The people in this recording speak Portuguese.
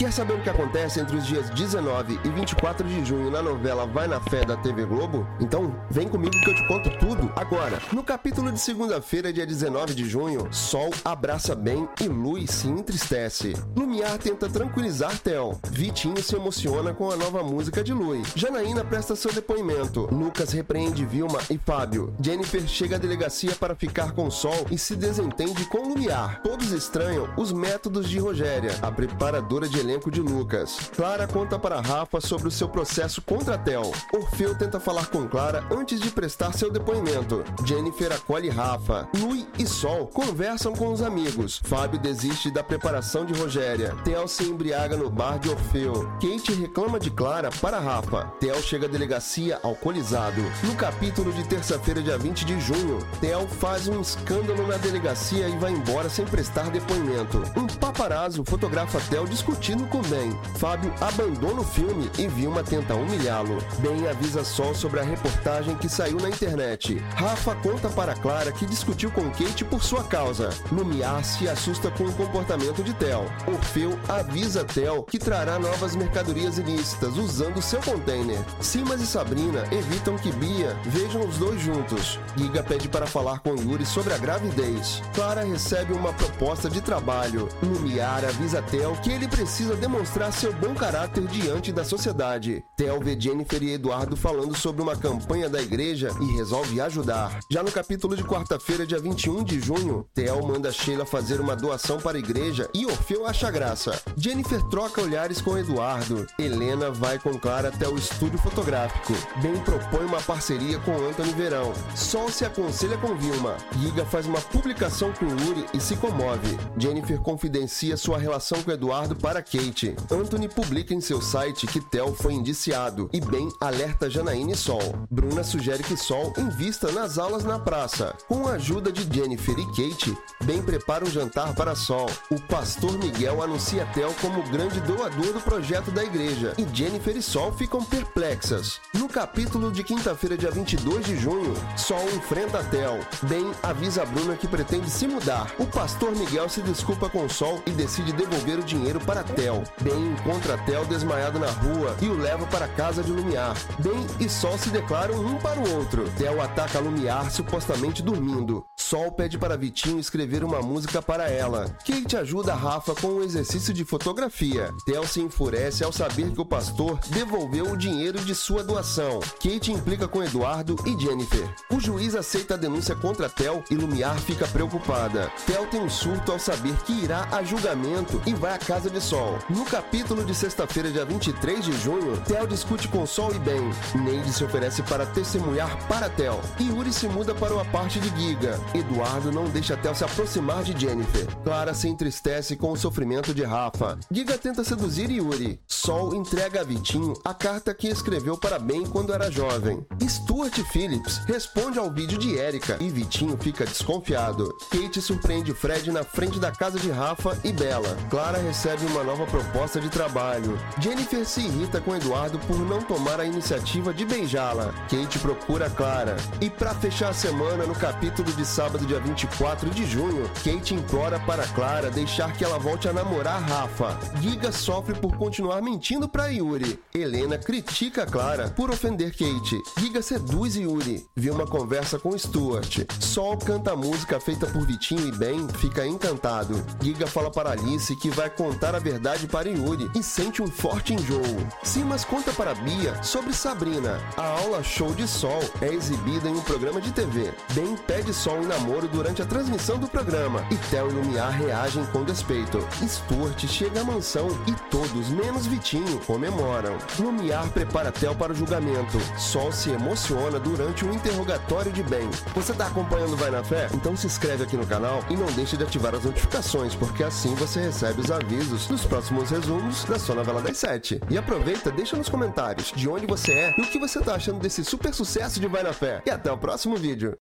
Quer saber o que acontece entre os dias 19 e 24 de junho na novela Vai na Fé da TV Globo? Então, vem comigo que eu te conto tudo agora. No capítulo de segunda-feira, dia 19 de junho, Sol abraça bem e Luz se entristece. Lumiar tenta tranquilizar Tel. Vitinho se emociona com a nova música de Luz. Janaína presta seu depoimento. Lucas repreende Vilma e Fábio. Jennifer chega à delegacia para ficar com Sol e se desentende com Lumiar. Todos estranham os métodos de Rogéria, a preparadora de elenco de Lucas. Clara conta para Rafa sobre o seu processo contra Tel. Orfeu tenta falar com Clara antes de prestar seu depoimento. Jennifer acolhe Rafa. Lui e Sol conversam com os amigos. Fábio desiste da preparação de Rogéria. Tel se embriaga no bar de Orfeu. Kate reclama de Clara para Rafa. Tel chega à delegacia alcoolizado. No capítulo de terça-feira, dia 20 de junho, Tel faz um escândalo na delegacia e vai embora sem prestar depoimento. Um paparazzo fotografa Tel discutindo com Ben. Fábio abandona o filme e Vilma tenta humilhá-lo. Ben avisa Sol sobre a reportagem que saiu na internet. Rafa conta para Clara que discutiu com Kate por sua causa. Lumiar se assusta com o comportamento de Tel. Orfeu avisa Tel que trará novas mercadorias ilícitas usando seu container. Simas e Sabrina evitam que Bia vejam os dois juntos. Giga pede para falar com Yuri sobre a gravidez. Clara recebe uma proposta de trabalho. Lumiar avisa Tel que ele precisa precisa demonstrar seu bom caráter diante da sociedade. Theo vê Jennifer e Eduardo falando sobre uma campanha da igreja e resolve ajudar. Já no capítulo de quarta-feira, dia 21 de junho, Theo manda Sheila fazer uma doação para a igreja e Orfeu acha graça. Jennifer troca olhares com Eduardo. Helena vai com Clara até o estúdio fotográfico. Ben propõe uma parceria com Anthony Verão. Sol se aconselha com Vilma. Giga faz uma publicação com Yuri e se comove. Jennifer confidencia sua relação com Eduardo para Kate. Kate, Anthony publica em seu site que Tel foi indiciado e Ben alerta Janaína e Sol. Bruna sugere que Sol invista nas aulas na praça. Com a ajuda de Jennifer e Kate, Ben prepara um jantar para Sol. O pastor Miguel anuncia Tel como grande doador do projeto da igreja e Jennifer e Sol ficam perplexas. No capítulo de quinta-feira, dia 22 de junho, Sol enfrenta Tel. Ben avisa Bruna que pretende se mudar. O pastor Miguel se desculpa com Sol e decide devolver o dinheiro para Tel. Ben encontra Tel desmaiado na rua e o leva para a casa de Lumiar. Ben e Sol se declaram um para o outro. Tel ataca Lumiar supostamente dormindo. Sol pede para Vitinho escrever uma música para ela. Kate ajuda Rafa com o um exercício de fotografia. Tel se enfurece ao saber que o pastor devolveu o dinheiro de sua doação. Kate implica com Eduardo e Jennifer. O juiz aceita a denúncia contra Tel e Lumiar fica preocupada. Tel tem um surto ao saber que irá a julgamento e vai à casa de Sol. No capítulo de sexta-feira, dia 23 de junho, Tel discute com Sol e Ben. Neide se oferece para testemunhar para Tel. E Yuri se muda para uma parte de Giga. Eduardo não deixa Tel se aproximar de Jennifer. Clara se entristece com o sofrimento de Rafa. Giga tenta seduzir Yuri. Sol entrega a Vitinho a carta que escreveu para Ben quando era jovem. Stuart Phillips responde ao vídeo de Erika e Vitinho fica desconfiado. Kate surpreende Fred na frente da casa de Rafa e Bella. Clara recebe uma nova proposta de trabalho. Jennifer se irrita com Eduardo por não tomar a iniciativa de beijá-la. Kate procura Clara. E para fechar a semana, no capítulo de sábado sábado, dia 24 de junho, Kate implora para Clara deixar que ela volte a namorar Rafa. Giga sofre por continuar mentindo para Yuri. Helena critica Clara por ofender Kate. Giga seduz Yuri. Viu uma conversa com Stuart. Sol canta música feita por Vitinho e Ben fica encantado. Giga fala para Alice que vai contar a verdade para Yuri e sente um forte enjoo. Simas conta para Bia sobre Sabrina. A aula show de Sol é exibida em um programa de TV. Ben pede Sol em namoro durante a transmissão do programa e Theo e Lumiar reagem com despeito. Stuart chega à mansão e todos, menos Vitinho, comemoram. Lumiar prepara Theo para o julgamento. Sol se emociona durante o interrogatório de Ben. Você está acompanhando Vai na Fé? Então se inscreve aqui no canal e não deixe de ativar as notificações, porque assim você recebe os avisos dos próximos resumos da sua novela das sete. E aproveita, deixa nos comentários de onde você é e o que você está achando desse super sucesso de Vai na Fé. E até o próximo vídeo.